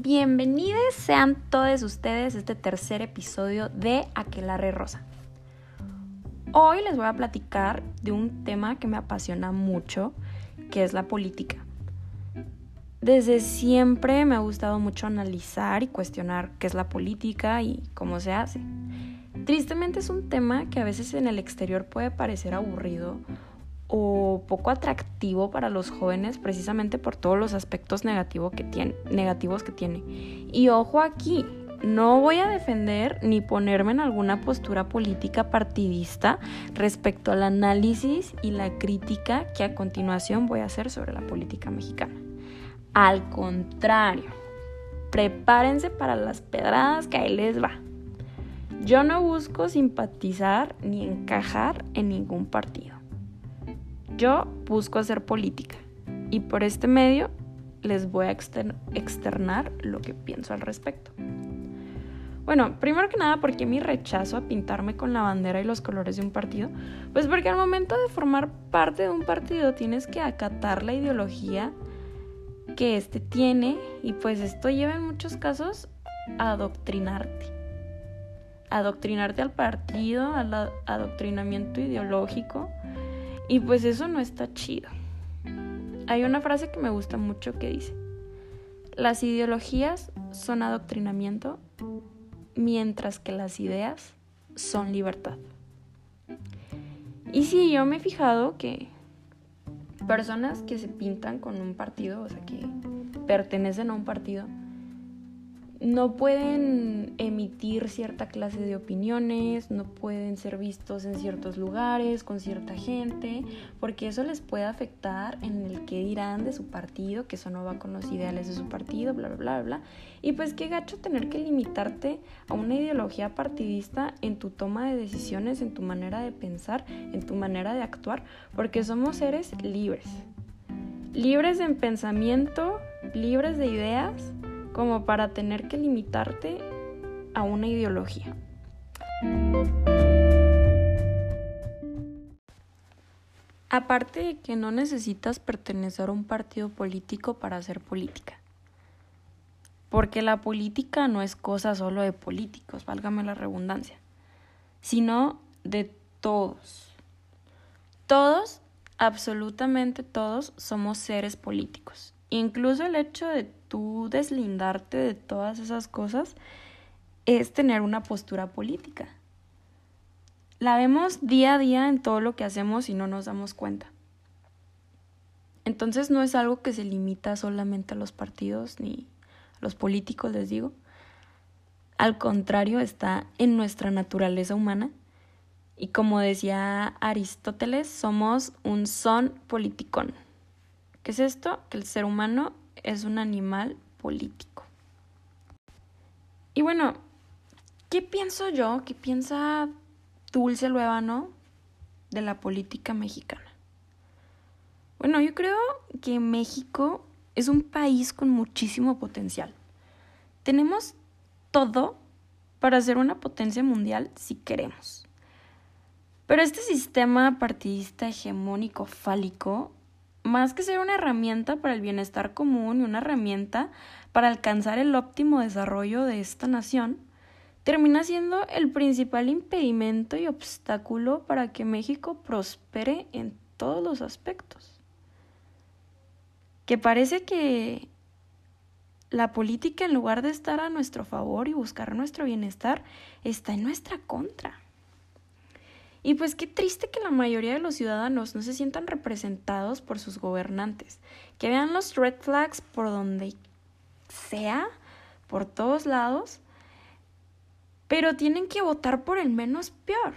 Bienvenidos sean todos ustedes a este tercer episodio de Aquelarre Rosa. Hoy les voy a platicar de un tema que me apasiona mucho, que es la política. Desde siempre me ha gustado mucho analizar y cuestionar qué es la política y cómo se hace. Tristemente es un tema que a veces en el exterior puede parecer aburrido o poco atractivo para los jóvenes precisamente por todos los aspectos negativos que tiene, negativos que tiene. Y ojo aquí, no voy a defender ni ponerme en alguna postura política partidista respecto al análisis y la crítica que a continuación voy a hacer sobre la política mexicana. Al contrario, prepárense para las pedradas que ahí les va. Yo no busco simpatizar ni encajar en ningún partido. Yo busco hacer política y por este medio les voy a externar lo que pienso al respecto. Bueno, primero que nada, ¿por qué mi rechazo a pintarme con la bandera y los colores de un partido? Pues porque al momento de formar parte de un partido tienes que acatar la ideología que éste tiene y pues esto lleva en muchos casos a adoctrinarte. Adoctrinarte al partido, al adoctrinamiento ideológico y pues eso no está chido. Hay una frase que me gusta mucho que dice, las ideologías son adoctrinamiento mientras que las ideas son libertad. Y sí, yo me he fijado que personas que se pintan con un partido, o sea, que pertenecen a un partido, no pueden emitir cierta clase de opiniones, no pueden ser vistos en ciertos lugares con cierta gente, porque eso les puede afectar en el que dirán de su partido, que eso no va con los ideales de su partido, bla, bla, bla, bla. Y pues qué gacho tener que limitarte a una ideología partidista en tu toma de decisiones, en tu manera de pensar, en tu manera de actuar, porque somos seres libres. Libres en pensamiento, libres de ideas como para tener que limitarte a una ideología. Aparte de que no necesitas pertenecer a un partido político para hacer política. Porque la política no es cosa solo de políticos, válgame la redundancia, sino de todos. Todos, absolutamente todos, somos seres políticos. Incluso el hecho de tú deslindarte de todas esas cosas es tener una postura política. La vemos día a día en todo lo que hacemos y no nos damos cuenta. Entonces no es algo que se limita solamente a los partidos ni a los políticos, les digo. Al contrario, está en nuestra naturaleza humana. Y como decía Aristóteles, somos un son politicón. ¿Qué es esto? Que el ser humano es un animal político. Y bueno, ¿qué pienso yo? ¿Qué piensa Dulce Luevano de la política mexicana? Bueno, yo creo que México es un país con muchísimo potencial. Tenemos todo para ser una potencia mundial si queremos. Pero este sistema partidista hegemónico fálico más que ser una herramienta para el bienestar común y una herramienta para alcanzar el óptimo desarrollo de esta nación, termina siendo el principal impedimento y obstáculo para que México prospere en todos los aspectos. Que parece que la política, en lugar de estar a nuestro favor y buscar nuestro bienestar, está en nuestra contra. Y pues qué triste que la mayoría de los ciudadanos no se sientan representados por sus gobernantes, que vean los red flags por donde sea, por todos lados, pero tienen que votar por el menos peor.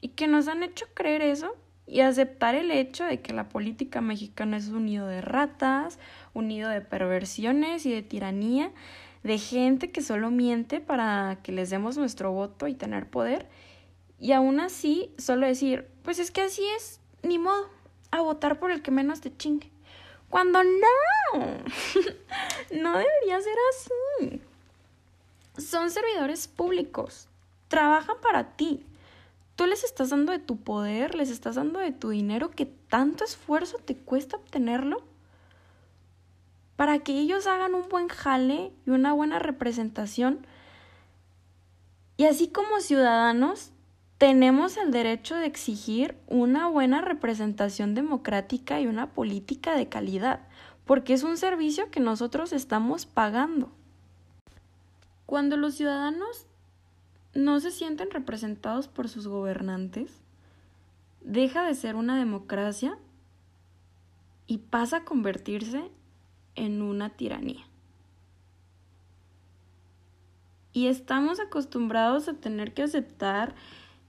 Y que nos han hecho creer eso y aceptar el hecho de que la política mexicana es un nido de ratas, un nido de perversiones y de tiranía, de gente que solo miente para que les demos nuestro voto y tener poder y aún así, solo decir, pues es que así es, ni modo, a votar por el que menos te chingue. Cuando no, no debería ser así. Son servidores públicos, trabajan para ti. Tú les estás dando de tu poder, les estás dando de tu dinero que tanto esfuerzo te cuesta obtenerlo para que ellos hagan un buen jale y una buena representación. Y así como ciudadanos, tenemos el derecho de exigir una buena representación democrática y una política de calidad, porque es un servicio que nosotros estamos pagando. Cuando los ciudadanos no se sienten representados por sus gobernantes, deja de ser una democracia y pasa a convertirse en una tiranía. Y estamos acostumbrados a tener que aceptar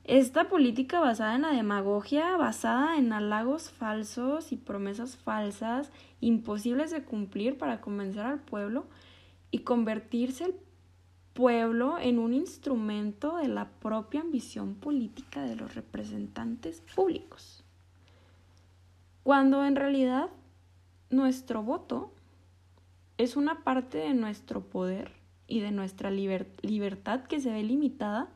esta política basada en la demagogia, basada en halagos falsos y promesas falsas, imposibles de cumplir para convencer al pueblo y convertirse el pueblo en un instrumento de la propia ambición política de los representantes públicos. Cuando en realidad nuestro voto es una parte de nuestro poder y de nuestra libertad que se ve limitada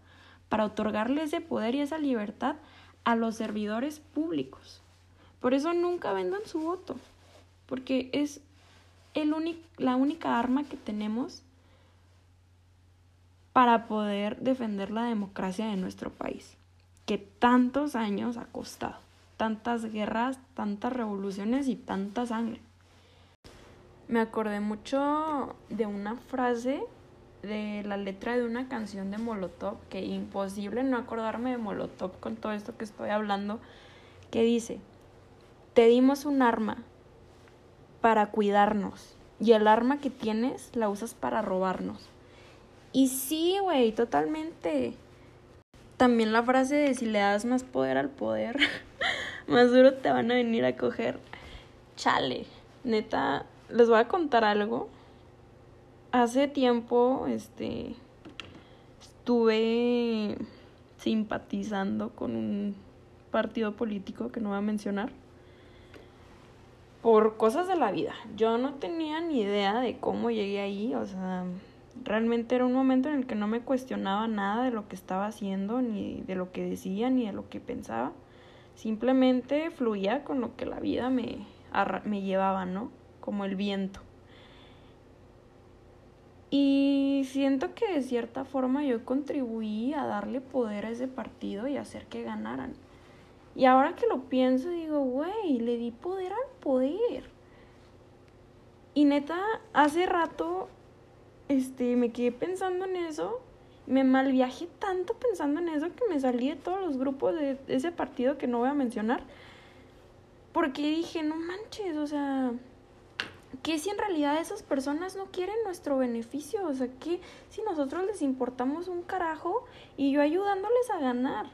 para otorgarle ese poder y esa libertad a los servidores públicos. Por eso nunca vendan su voto, porque es el la única arma que tenemos para poder defender la democracia de nuestro país, que tantos años ha costado, tantas guerras, tantas revoluciones y tanta sangre me acordé mucho de una frase de la letra de una canción de Molotov, que imposible no acordarme de Molotov con todo esto que estoy hablando, que dice, te dimos un arma para cuidarnos y el arma que tienes la usas para robarnos. Y sí, güey, totalmente. También la frase de si le das más poder al poder, más duro te van a venir a coger. Chale, neta, les voy a contar algo. Hace tiempo, este, estuve simpatizando con un partido político que no voy a mencionar por cosas de la vida. Yo no tenía ni idea de cómo llegué ahí, o sea, realmente era un momento en el que no me cuestionaba nada de lo que estaba haciendo, ni de lo que decía, ni de lo que pensaba. Simplemente fluía con lo que la vida me, me llevaba, ¿no? como el viento. Y siento que de cierta forma yo contribuí a darle poder a ese partido y hacer que ganaran. Y ahora que lo pienso, digo, güey, le di poder al poder. Y neta, hace rato, este, me quedé pensando en eso. Me malviajé tanto pensando en eso que me salí de todos los grupos de ese partido que no voy a mencionar. Porque dije, no manches, o sea, ¿qué si en realidad esas personas no quieren nuestro beneficio? O sea, ¿qué si nosotros les importamos un carajo y yo ayudándoles a ganar?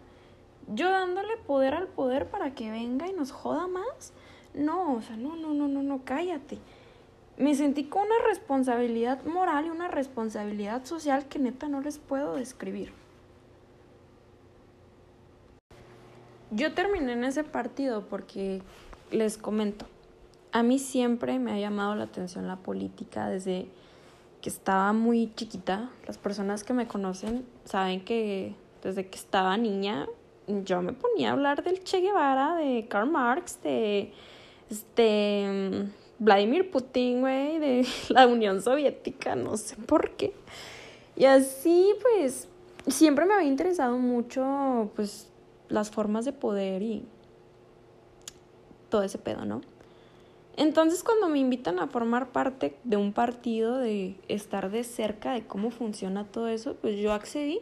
Yo dándole poder al poder para que venga y nos joda más. No, o sea, no, no, no, no, no, cállate. Me sentí con una responsabilidad moral y una responsabilidad social que neta no les puedo describir. Yo terminé en ese partido porque les comento, a mí siempre me ha llamado la atención la política desde que estaba muy chiquita. Las personas que me conocen saben que desde que estaba niña yo me ponía a hablar del Che Guevara, de Karl Marx, de este Vladimir Putin, güey, de la Unión Soviética, no sé por qué. Y así pues siempre me había interesado mucho pues las formas de poder y todo ese pedo, ¿no? Entonces cuando me invitan a formar parte de un partido, de estar de cerca de cómo funciona todo eso, pues yo accedí.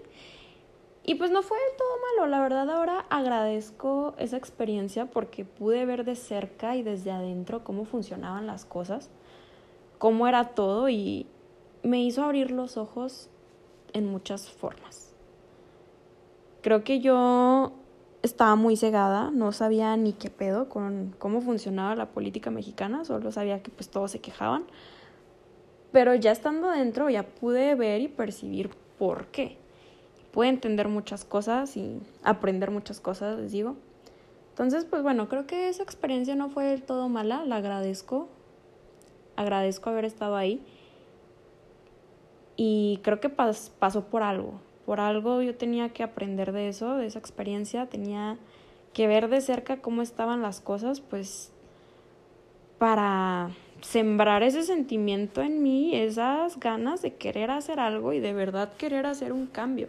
Y pues no fue del todo malo, la verdad ahora agradezco esa experiencia porque pude ver de cerca y desde adentro cómo funcionaban las cosas, cómo era todo y me hizo abrir los ojos en muchas formas. Creo que yo estaba muy cegada, no sabía ni qué pedo con cómo funcionaba la política mexicana, solo sabía que pues todos se quejaban. Pero ya estando dentro ya pude ver y percibir por qué. Pude entender muchas cosas y aprender muchas cosas, les digo. Entonces, pues bueno, creo que esa experiencia no fue del todo mala, la agradezco. Agradezco haber estado ahí. Y creo que pasó por algo por algo yo tenía que aprender de eso, de esa experiencia, tenía que ver de cerca cómo estaban las cosas, pues para sembrar ese sentimiento en mí, esas ganas de querer hacer algo y de verdad querer hacer un cambio.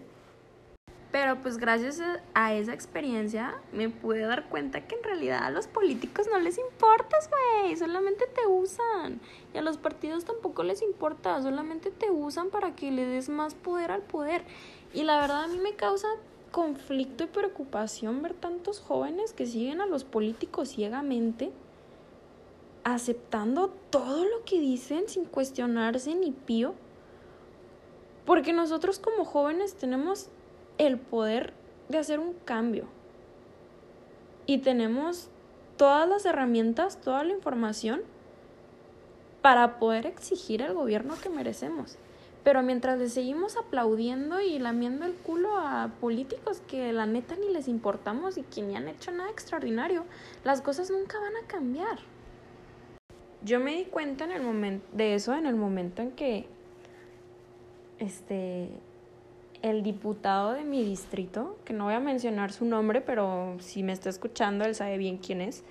Pero pues gracias a esa experiencia me pude dar cuenta que en realidad a los políticos no les importas, güey, solamente te usan. Y a los partidos tampoco les importa, solamente te usan para que le des más poder al poder. Y la verdad a mí me causa conflicto y preocupación ver tantos jóvenes que siguen a los políticos ciegamente, aceptando todo lo que dicen sin cuestionarse ni pío. Porque nosotros como jóvenes tenemos el poder de hacer un cambio. Y tenemos todas las herramientas, toda la información para poder exigir al gobierno que merecemos. Pero mientras le seguimos aplaudiendo y lamiendo el culo a políticos que la neta ni les importamos y que ni han hecho nada extraordinario, las cosas nunca van a cambiar. Yo me di cuenta en el momento de eso en el momento en que este el diputado de mi distrito, que no voy a mencionar su nombre, pero si me está escuchando, él sabe bien quién es,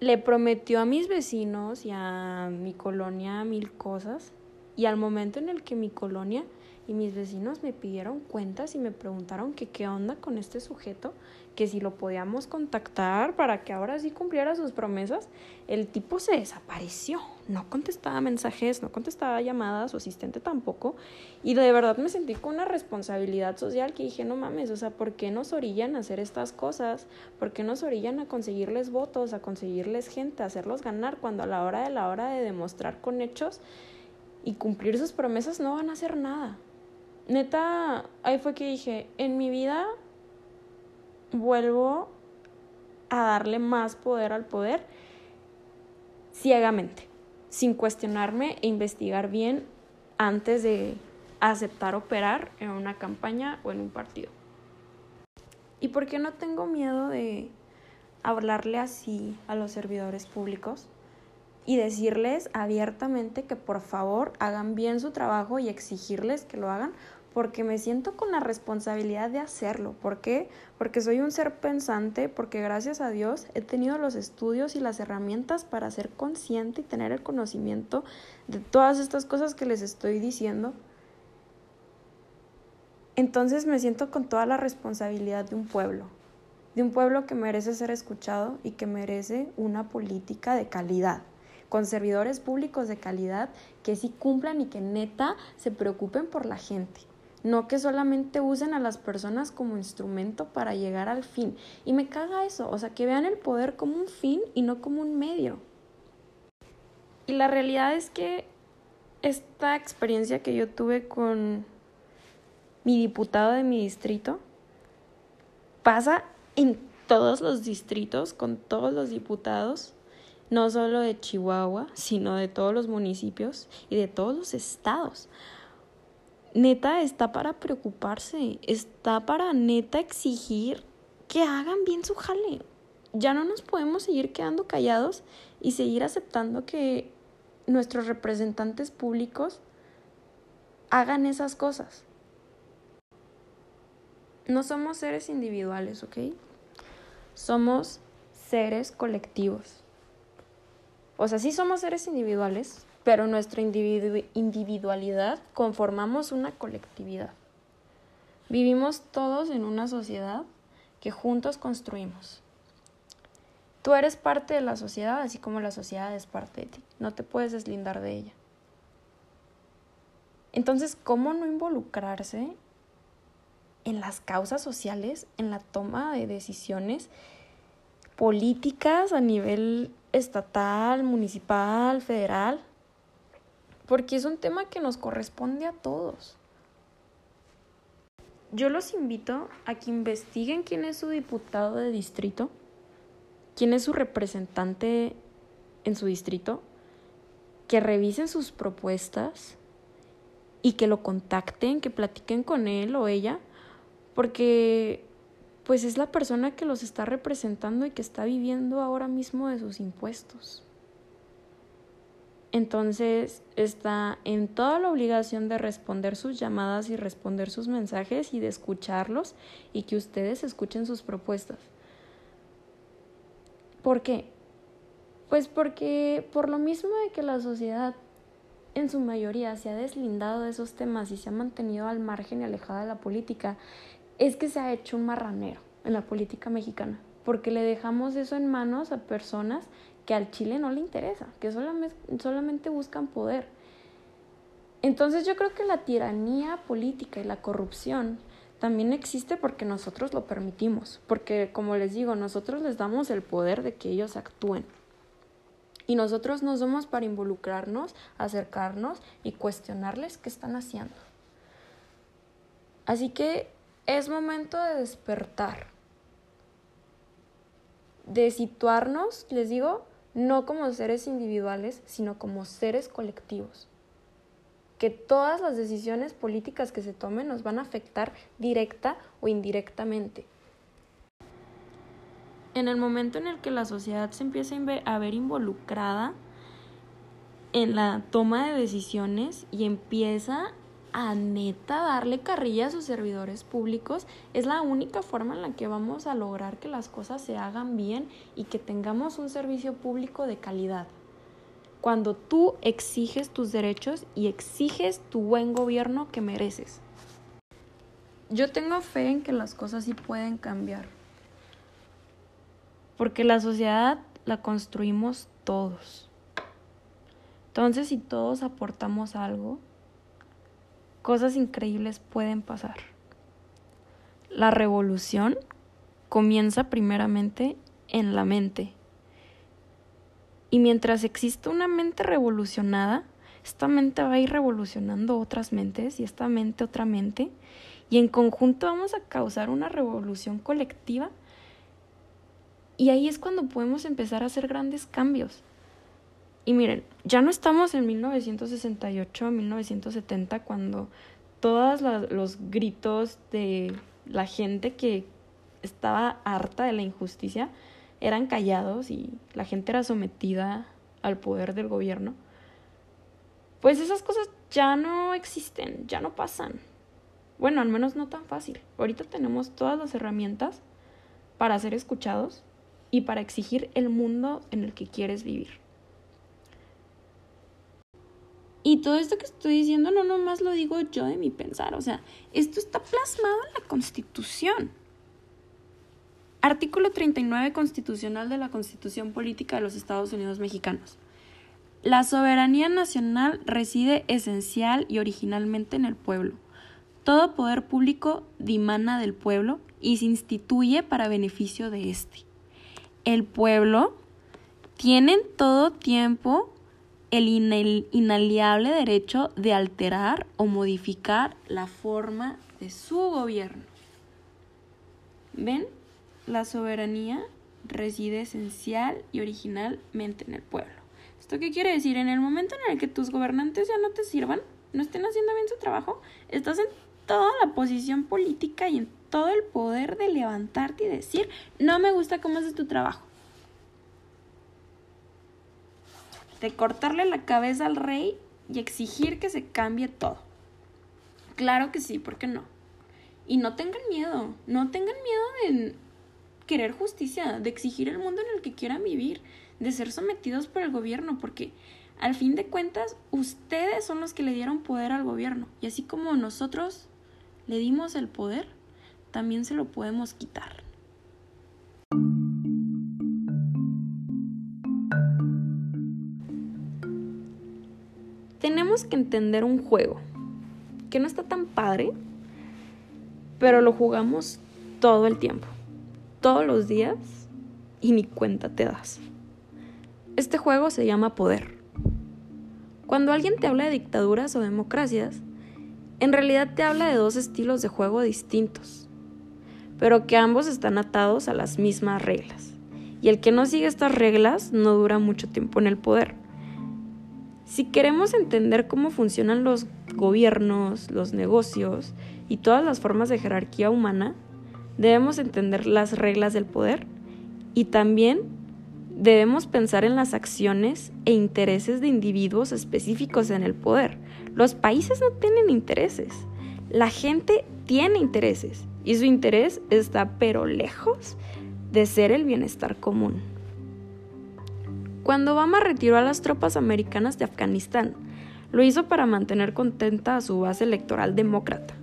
le prometió a mis vecinos y a mi colonia mil cosas. Y al momento en el que mi colonia y mis vecinos me pidieron cuentas y me preguntaron que qué onda con este sujeto, que si lo podíamos contactar para que ahora sí cumpliera sus promesas, el tipo se desapareció, no contestaba mensajes, no contestaba llamadas, su asistente tampoco, y de verdad me sentí con una responsabilidad social que dije, no mames, o sea, ¿por qué nos orillan a hacer estas cosas? ¿Por qué nos orillan a conseguirles votos, a conseguirles gente, a hacerlos ganar cuando a la hora de la hora de demostrar con hechos y cumplir sus promesas no van a hacer nada? Neta, ahí fue que dije, en mi vida vuelvo a darle más poder al poder ciegamente, sin cuestionarme e investigar bien antes de aceptar operar en una campaña o en un partido. ¿Y por qué no tengo miedo de hablarle así a los servidores públicos y decirles abiertamente que por favor hagan bien su trabajo y exigirles que lo hagan porque me siento con la responsabilidad de hacerlo. ¿Por qué? Porque soy un ser pensante, porque gracias a Dios he tenido los estudios y las herramientas para ser consciente y tener el conocimiento de todas estas cosas que les estoy diciendo. Entonces me siento con toda la responsabilidad de un pueblo, de un pueblo que merece ser escuchado y que merece una política de calidad con servidores públicos de calidad que sí cumplan y que neta se preocupen por la gente no que solamente usen a las personas como instrumento para llegar al fin. Y me caga eso, o sea, que vean el poder como un fin y no como un medio. Y la realidad es que esta experiencia que yo tuve con mi diputado de mi distrito pasa en todos los distritos, con todos los diputados, no solo de Chihuahua, sino de todos los municipios y de todos los estados neta está para preocuparse, está para neta exigir que hagan bien su jale. Ya no nos podemos seguir quedando callados y seguir aceptando que nuestros representantes públicos hagan esas cosas. No somos seres individuales, ¿ok? Somos seres colectivos. O sea, sí somos seres individuales, pero nuestra individualidad conformamos una colectividad. Vivimos todos en una sociedad que juntos construimos. Tú eres parte de la sociedad, así como la sociedad es parte de ti. No te puedes deslindar de ella. Entonces, ¿cómo no involucrarse en las causas sociales, en la toma de decisiones políticas a nivel estatal, municipal, federal? porque es un tema que nos corresponde a todos. Yo los invito a que investiguen quién es su diputado de distrito, quién es su representante en su distrito, que revisen sus propuestas y que lo contacten, que platiquen con él o ella, porque pues es la persona que los está representando y que está viviendo ahora mismo de sus impuestos. Entonces está en toda la obligación de responder sus llamadas y responder sus mensajes y de escucharlos y que ustedes escuchen sus propuestas. ¿Por qué? Pues porque por lo mismo de que la sociedad en su mayoría se ha deslindado de esos temas y se ha mantenido al margen y alejada de la política, es que se ha hecho un marranero en la política mexicana, porque le dejamos eso en manos a personas que al Chile no le interesa, que solamente, solamente buscan poder. Entonces yo creo que la tiranía política y la corrupción también existe porque nosotros lo permitimos, porque como les digo, nosotros les damos el poder de que ellos actúen. Y nosotros no somos para involucrarnos, acercarnos y cuestionarles qué están haciendo. Así que es momento de despertar, de situarnos, les digo, no como seres individuales, sino como seres colectivos que todas las decisiones políticas que se tomen nos van a afectar directa o indirectamente. En el momento en el que la sociedad se empieza a ver involucrada en la toma de decisiones y empieza a neta darle carrilla a sus servidores públicos, es la única forma en la que vamos a lograr que las cosas se hagan bien y que tengamos un servicio público de calidad cuando tú exiges tus derechos y exiges tu buen gobierno que mereces. Yo tengo fe en que las cosas sí pueden cambiar, porque la sociedad la construimos todos. Entonces, si todos aportamos algo, cosas increíbles pueden pasar. La revolución comienza primeramente en la mente y mientras exista una mente revolucionada, esta mente va a ir revolucionando otras mentes y esta mente otra mente. Y en conjunto vamos a causar una revolución colectiva. Y ahí es cuando podemos empezar a hacer grandes cambios. Y miren, ya no estamos en 1968, 1970, cuando todos los gritos de la gente que estaba harta de la injusticia eran callados y la gente era sometida al poder del gobierno, pues esas cosas ya no existen, ya no pasan. Bueno, al menos no tan fácil. Ahorita tenemos todas las herramientas para ser escuchados y para exigir el mundo en el que quieres vivir. Y todo esto que estoy diciendo no nomás lo digo yo de mi pensar, o sea, esto está plasmado en la Constitución. Artículo 39 constitucional de la Constitución Política de los Estados Unidos Mexicanos. La soberanía nacional reside esencial y originalmente en el pueblo. Todo poder público dimana del pueblo y se instituye para beneficio de éste. El pueblo tiene en todo tiempo el inaliable derecho de alterar o modificar la forma de su gobierno. ¿Ven? la soberanía reside esencial y originalmente en el pueblo. ¿Esto qué quiere decir? En el momento en el que tus gobernantes ya no te sirvan, no estén haciendo bien su trabajo, estás en toda la posición política y en todo el poder de levantarte y decir, no me gusta cómo haces tu trabajo. De cortarle la cabeza al rey y exigir que se cambie todo. Claro que sí, ¿por qué no? Y no tengan miedo, no tengan miedo de querer justicia, de exigir el mundo en el que quieran vivir, de ser sometidos por el gobierno, porque al fin de cuentas ustedes son los que le dieron poder al gobierno y así como nosotros le dimos el poder, también se lo podemos quitar. Tenemos que entender un juego que no está tan padre, pero lo jugamos todo el tiempo todos los días y ni cuenta te das. Este juego se llama poder. Cuando alguien te habla de dictaduras o democracias, en realidad te habla de dos estilos de juego distintos, pero que ambos están atados a las mismas reglas. Y el que no sigue estas reglas no dura mucho tiempo en el poder. Si queremos entender cómo funcionan los gobiernos, los negocios y todas las formas de jerarquía humana, debemos entender las reglas del poder y también debemos pensar en las acciones e intereses de individuos específicos en el poder. Los países no tienen intereses, la gente tiene intereses y su interés está pero lejos de ser el bienestar común. Cuando Obama retiró a las tropas americanas de Afganistán, lo hizo para mantener contenta a su base electoral demócrata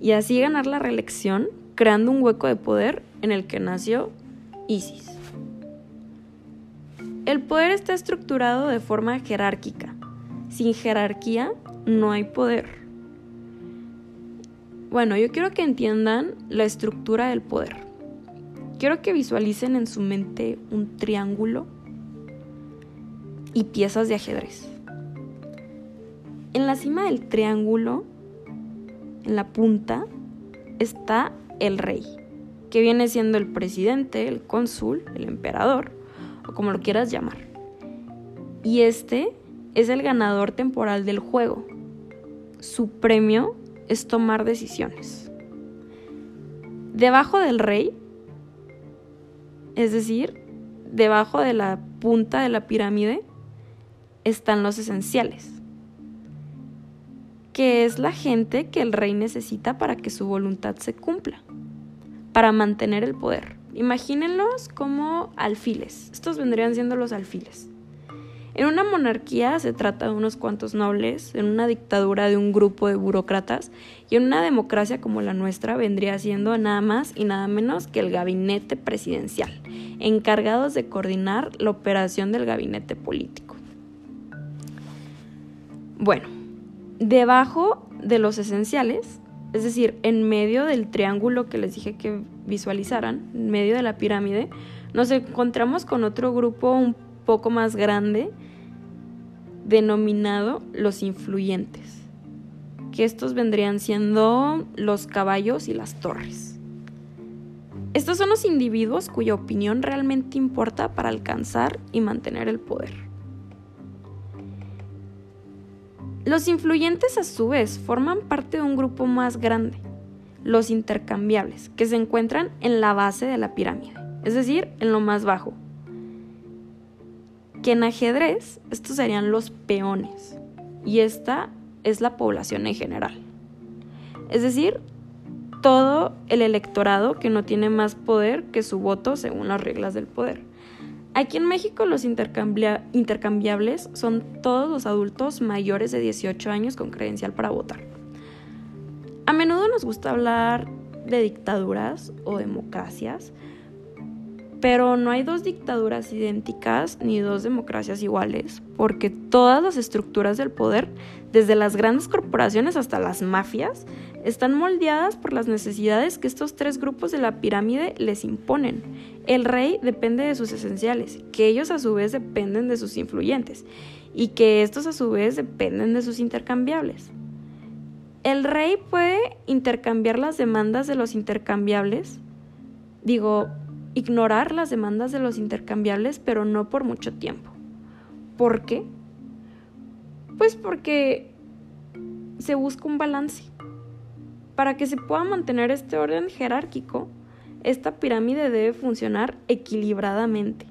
y así ganar la reelección, creando un hueco de poder en el que nació ISIS. El poder está estructurado de forma jerárquica. Sin jerarquía no hay poder. Bueno, yo quiero que entiendan la estructura del poder. Quiero que visualicen en su mente un triángulo y piezas de ajedrez. En la cima del triángulo, en la punta, está el rey, que viene siendo el presidente, el cónsul, el emperador, o como lo quieras llamar. Y este es el ganador temporal del juego. Su premio es tomar decisiones. Debajo del rey, es decir, debajo de la punta de la pirámide, están los esenciales, que es la gente que el rey necesita para que su voluntad se cumpla, para mantener el poder. Imagínenlos como alfiles, estos vendrían siendo los alfiles. En una monarquía se trata de unos cuantos nobles, en una dictadura de un grupo de burócratas y en una democracia como la nuestra vendría siendo nada más y nada menos que el gabinete presidencial, encargados de coordinar la operación del gabinete político. Bueno, debajo de los esenciales, es decir, en medio del triángulo que les dije que visualizaran, en medio de la pirámide, nos encontramos con otro grupo un poco más grande denominado los influyentes, que estos vendrían siendo los caballos y las torres. Estos son los individuos cuya opinión realmente importa para alcanzar y mantener el poder. Los influyentes a su vez forman parte de un grupo más grande, los intercambiables, que se encuentran en la base de la pirámide, es decir, en lo más bajo. Que en ajedrez estos serían los peones y esta es la población en general. Es decir, todo el electorado que no tiene más poder que su voto según las reglas del poder. Aquí en México los intercambiables son todos los adultos mayores de 18 años con credencial para votar. A menudo nos gusta hablar de dictaduras o democracias, pero no hay dos dictaduras idénticas ni dos democracias iguales, porque todas las estructuras del poder, desde las grandes corporaciones hasta las mafias, están moldeadas por las necesidades que estos tres grupos de la pirámide les imponen. El rey depende de sus esenciales, que ellos a su vez dependen de sus influyentes, y que estos a su vez dependen de sus intercambiables. El rey puede intercambiar las demandas de los intercambiables, digo, ignorar las demandas de los intercambiables, pero no por mucho tiempo. ¿Por qué? Pues porque se busca un balance. Para que se pueda mantener este orden jerárquico, esta pirámide debe funcionar equilibradamente.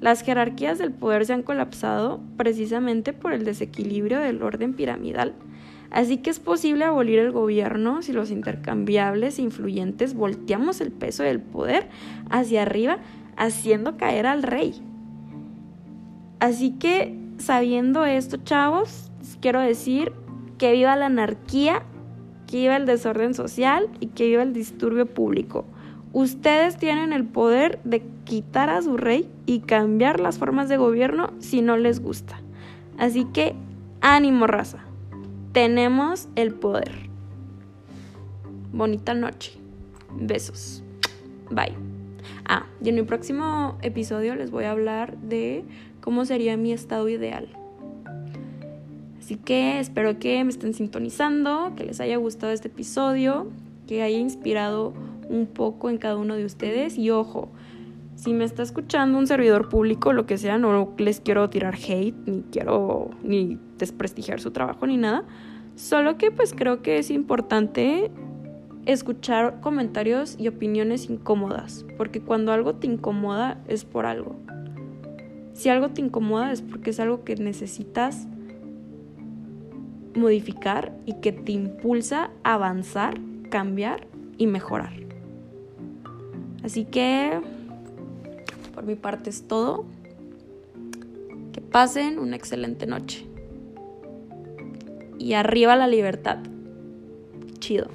Las jerarquías del poder se han colapsado precisamente por el desequilibrio del orden piramidal. Así que es posible abolir el gobierno si los intercambiables e influyentes volteamos el peso del poder hacia arriba, haciendo caer al rey. Así que, sabiendo esto, chavos, quiero decir que viva la anarquía que viva el desorden social y que viva el disturbio público. Ustedes tienen el poder de quitar a su rey y cambiar las formas de gobierno si no les gusta. Así que ánimo raza. Tenemos el poder. Bonita noche. Besos. Bye. Ah, y en mi próximo episodio les voy a hablar de cómo sería mi estado ideal. Así que espero que me estén sintonizando, que les haya gustado este episodio, que haya inspirado un poco en cada uno de ustedes. Y ojo, si me está escuchando un servidor público, lo que sea, no les quiero tirar hate, ni quiero ni desprestigiar su trabajo, ni nada. Solo que pues creo que es importante escuchar comentarios y opiniones incómodas, porque cuando algo te incomoda es por algo. Si algo te incomoda es porque es algo que necesitas modificar y que te impulsa a avanzar, cambiar y mejorar. Así que por mi parte es todo. Pasen una excelente noche. Y arriba la libertad. Chido.